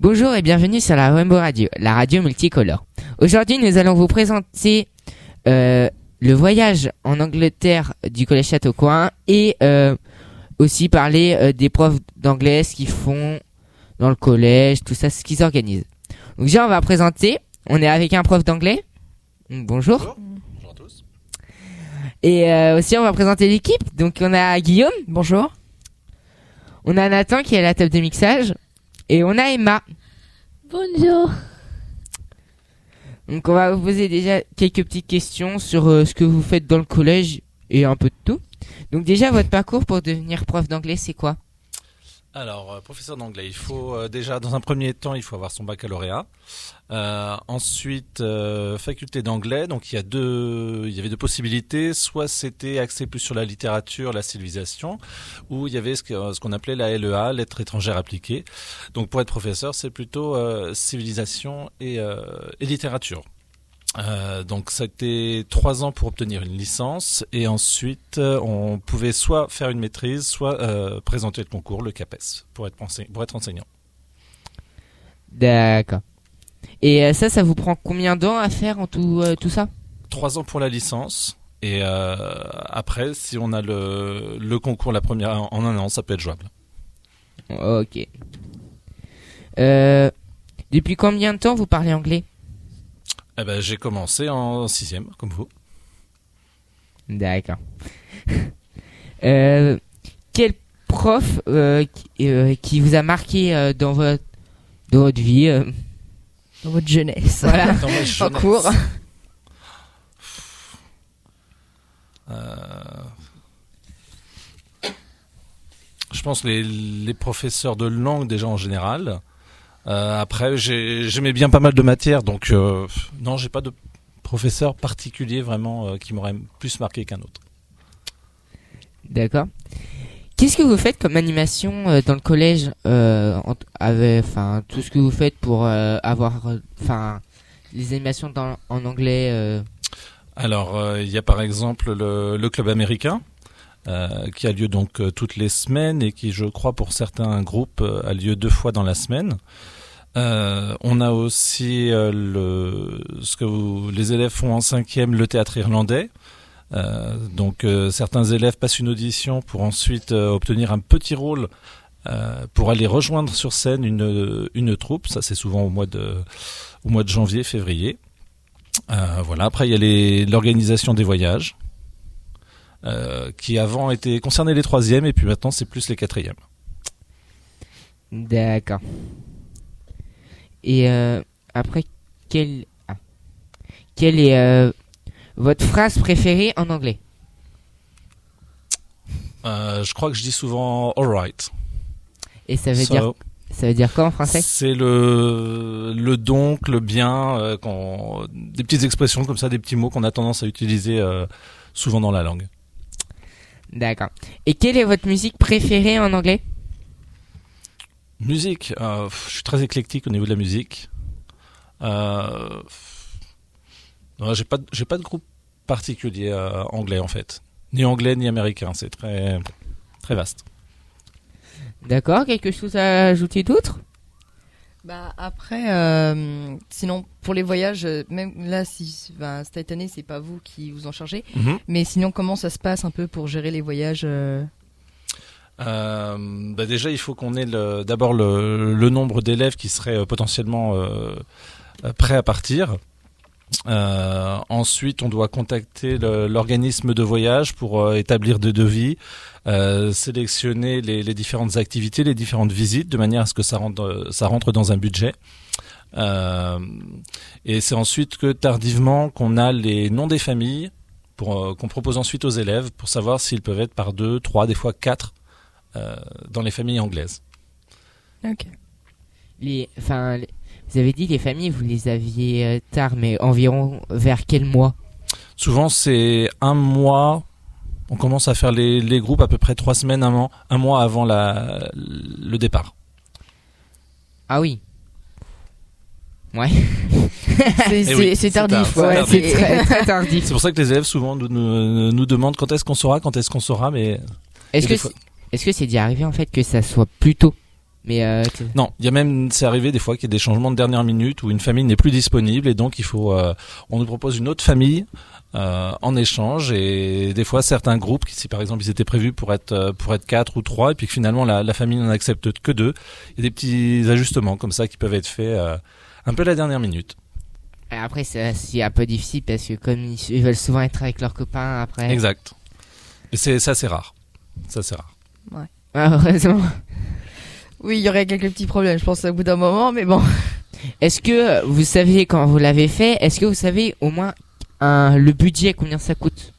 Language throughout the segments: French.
Bonjour et bienvenue sur la Rainbow Radio, la radio multicolore. Aujourd'hui, nous allons vous présenter euh, le voyage en Angleterre du collège Châteaucoin et euh, aussi parler euh, des profs d'anglais, ce qu'ils font dans le collège, tout ça, ce qu'ils organisent. Donc déjà, on va présenter. On est avec un prof d'anglais. Bonjour. Bonjour. Et euh, aussi, on va présenter l'équipe. Donc on a Guillaume. Bonjour. On a Nathan qui est à la table de mixage. Et on a Emma. Bonjour. Donc on va vous poser déjà quelques petites questions sur euh, ce que vous faites dans le collège et un peu de tout. Donc déjà votre parcours pour devenir prof d'anglais c'est quoi? Alors, euh, professeur d'anglais, il faut euh, déjà, dans un premier temps, il faut avoir son baccalauréat. Euh, ensuite, faculté d'anglais. Donc, il y a deux, il y avait deux possibilités. Soit c'était axé plus sur la littérature, la civilisation, ou il y avait ce qu'on appelait la LEA, lettres étrangères appliquées. Donc, pour être professeur, c'est plutôt civilisation et, et littérature. Euh, donc c'était trois ans pour obtenir une licence et ensuite euh, on pouvait soit faire une maîtrise, soit euh, présenter le concours, le CAPES, pour être, ense- pour être enseignant. D'accord. Et euh, ça, ça vous prend combien de temps à faire en tout, euh, tout ça? Trois ans pour la licence et euh, après si on a le, le concours la première en un an, ça peut être jouable. Ok. Euh, depuis combien de temps vous parlez anglais? Eh ben, j'ai commencé en sixième, comme vous. D'accord. euh, quel prof euh, qui, euh, qui vous a marqué euh, dans votre dans votre vie euh, Dans votre jeunesse. Voilà. Dans ma En jeunesse, cours. euh, je pense les, les professeurs de langue déjà en général. Euh, après, j'ai- j'aimais bien pas mal de matières, donc euh, non, j'ai pas de professeur particulier vraiment euh, qui m'aurait plus marqué qu'un autre. D'accord. Qu'est-ce que vous faites comme animation dans le collège enfin, tout ce que vous faites pour avoir, enfin, les animations dans- en anglais. Alors, il y a par exemple le, le club américain euh, qui a lieu donc euh, toutes les semaines et qui, je crois, pour certains groupes, euh, a lieu deux fois dans la semaine. On a aussi ce que les élèves font en cinquième, le théâtre irlandais. Donc, certains élèves passent une audition pour ensuite obtenir un petit rôle pour aller rejoindre sur scène une, une troupe. Ça, c'est souvent au mois de, au mois de janvier, février. Voilà. Après, il y a l'organisation des voyages, euh, qui avant était concernait les troisièmes et puis maintenant c'est plus les quatrièmes. D'accord. Et euh, après, quelle, ah. quelle est euh, votre phrase préférée en anglais? Je crois que je dis souvent alright. Et ça veut dire, ça veut dire quoi en français? C'est le le donc, le bien, euh, des petites expressions comme ça, des petits mots qu'on a tendance à utiliser euh, souvent dans la langue. D'accord. Et quelle est votre musique préférée en anglais? Musique, euh, je suis très éclectique au niveau de la musique. Euh, j'ai pas de- j'ai pas de groupe particulier euh, anglais en fait, ni anglais ni américain. C'est très très vaste. D'accord. Quelque chose à ajouter d'autre? Bah après, euh, sinon pour les voyages, euh, même là, si ben, cette année c'est pas vous qui vous en chargez, Mhm. mais sinon comment ça se passe un peu pour gérer les voyages euh, Euh, bah déjà, il faut qu'on ait d'abord le, le nombre d'élèves qui seraient potentiellement prêts à partir. Euh, ensuite, on doit contacter l'organisme de voyage pour euh, établir des devis, euh, sélectionner les, les différentes activités, les différentes visites, de manière à ce que ça rentre, ça rentre dans un budget. Euh, et c'est ensuite que tardivement qu'on a les noms des familles pour euh, qu'on propose ensuite aux élèves pour savoir s'ils peuvent être par deux, trois, des fois quatre euh, dans les familles anglaises. Ok. les, enfin, les- vous avez dit les familles, vous les aviez euh, tard, mais environ vers quel mois? Souvent, c'est un mois. On commence à faire les, les groupes à peu près trois semaines, un mois, un mois avant la, le départ. Ah oui. Ouais. C'est Eh oui, c'est tardif. ouais, c'est très, très tardif. C'est pour ça que les élèves souvent nous, nous, nous demandent quand est-ce qu'on saura, quand est-ce qu'on saura, mais Est-ce que c'est- est-ce que c'est déjà arrivé en fait que ça soit plus tôt? Mais euh, non, il y a même, c'est arrivé des fois qu'il y a des changements de dernière minute où une famille n'est plus disponible et donc il faut, euh, on nous propose une autre famille euh, en échange et des fois certains groupes, qui, si par exemple ils étaient prévus pour être pour être quatre ou trois et puis que finalement la, la famille n'en accepte que deux, il y a des petits ajustements comme ça qui peuvent être faits euh, un peu à la dernière minute. après c'est un peu difficile parce que comme ils, ils veulent souvent être avec leurs copains après. Exact. Mais c'est ça c'est rare. Ça c'est rare. Ah, heureusement. Oui, il y aurait quelques petits problèmes, je pense, au bout d'un moment, mais bon. Est-ce que vous savez quand vous l'avez fait Est-ce que vous savez au moins un, le budget combien ça coûte?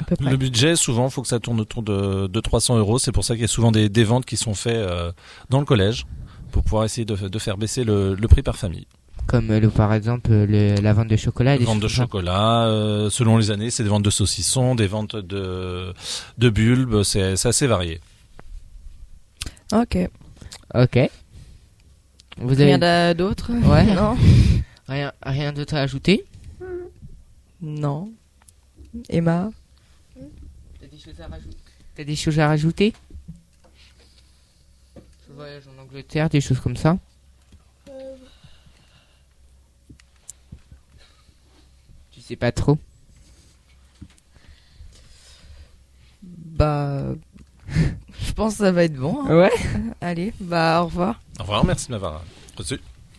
À peu près. Le budget, souvent, faut que ça tourne autour de, de 300 euros. C'est pour ça qu'il y a souvent des, des ventes qui sont faites euh, dans le collège pour pouvoir essayer de, de faire baisser le, le prix par famille. Comme euh, le, par exemple le, la vente de chocolat. ventes de chocolat, euh, selon les années, c'est des ventes de saucissons, des ventes de, de bulbes, c'est assez varié. Ok. Ok. Vous avez Rien d'a- d'autre Ouais. Non. rien, rien d'autre à ajouter Non. Emma T'as des choses à rajouter? T'as des choses à rajouter? Ce voyage en Angleterre, des choses comme ça? Tu sais pas trop Bah. Je pense que ça va être bon. hein. Ouais. Allez, bah au revoir. Au revoir, merci de m'avoir reçu.